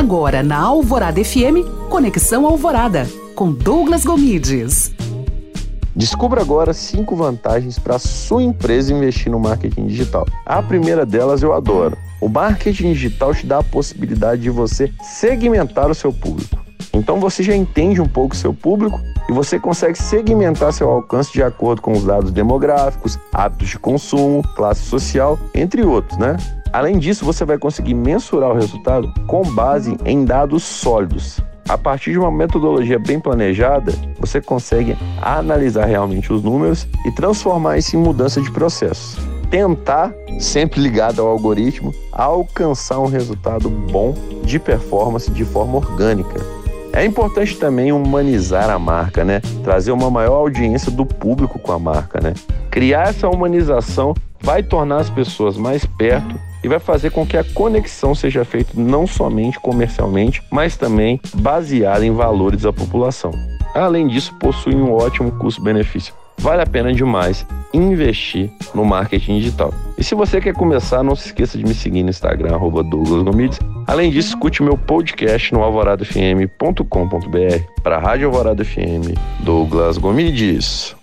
Agora na Alvorada FM, Conexão Alvorada, com Douglas Gomides. Descubra agora cinco vantagens para sua empresa investir no marketing digital. A primeira delas eu adoro. O marketing digital te dá a possibilidade de você segmentar o seu público. Então você já entende um pouco o seu público e você consegue segmentar seu alcance de acordo com os dados demográficos, hábitos de consumo, classe social, entre outros, né? Além disso, você vai conseguir mensurar o resultado com base em dados sólidos. A partir de uma metodologia bem planejada, você consegue analisar realmente os números e transformar isso em mudança de processos. Tentar, sempre ligado ao algoritmo, alcançar um resultado bom de performance de forma orgânica. É importante também humanizar a marca, né? Trazer uma maior audiência do público com a marca, né? Criar essa humanização vai tornar as pessoas mais perto e vai fazer com que a conexão seja feita não somente comercialmente, mas também baseada em valores da população. Além disso, possui um ótimo custo-benefício. Vale a pena demais investir no marketing digital. E se você quer começar, não se esqueça de me seguir no Instagram, Douglas Gomides. Além disso, escute meu podcast no alvoradofm.com.br para a Rádio Alvorada FM, Douglas Gomides.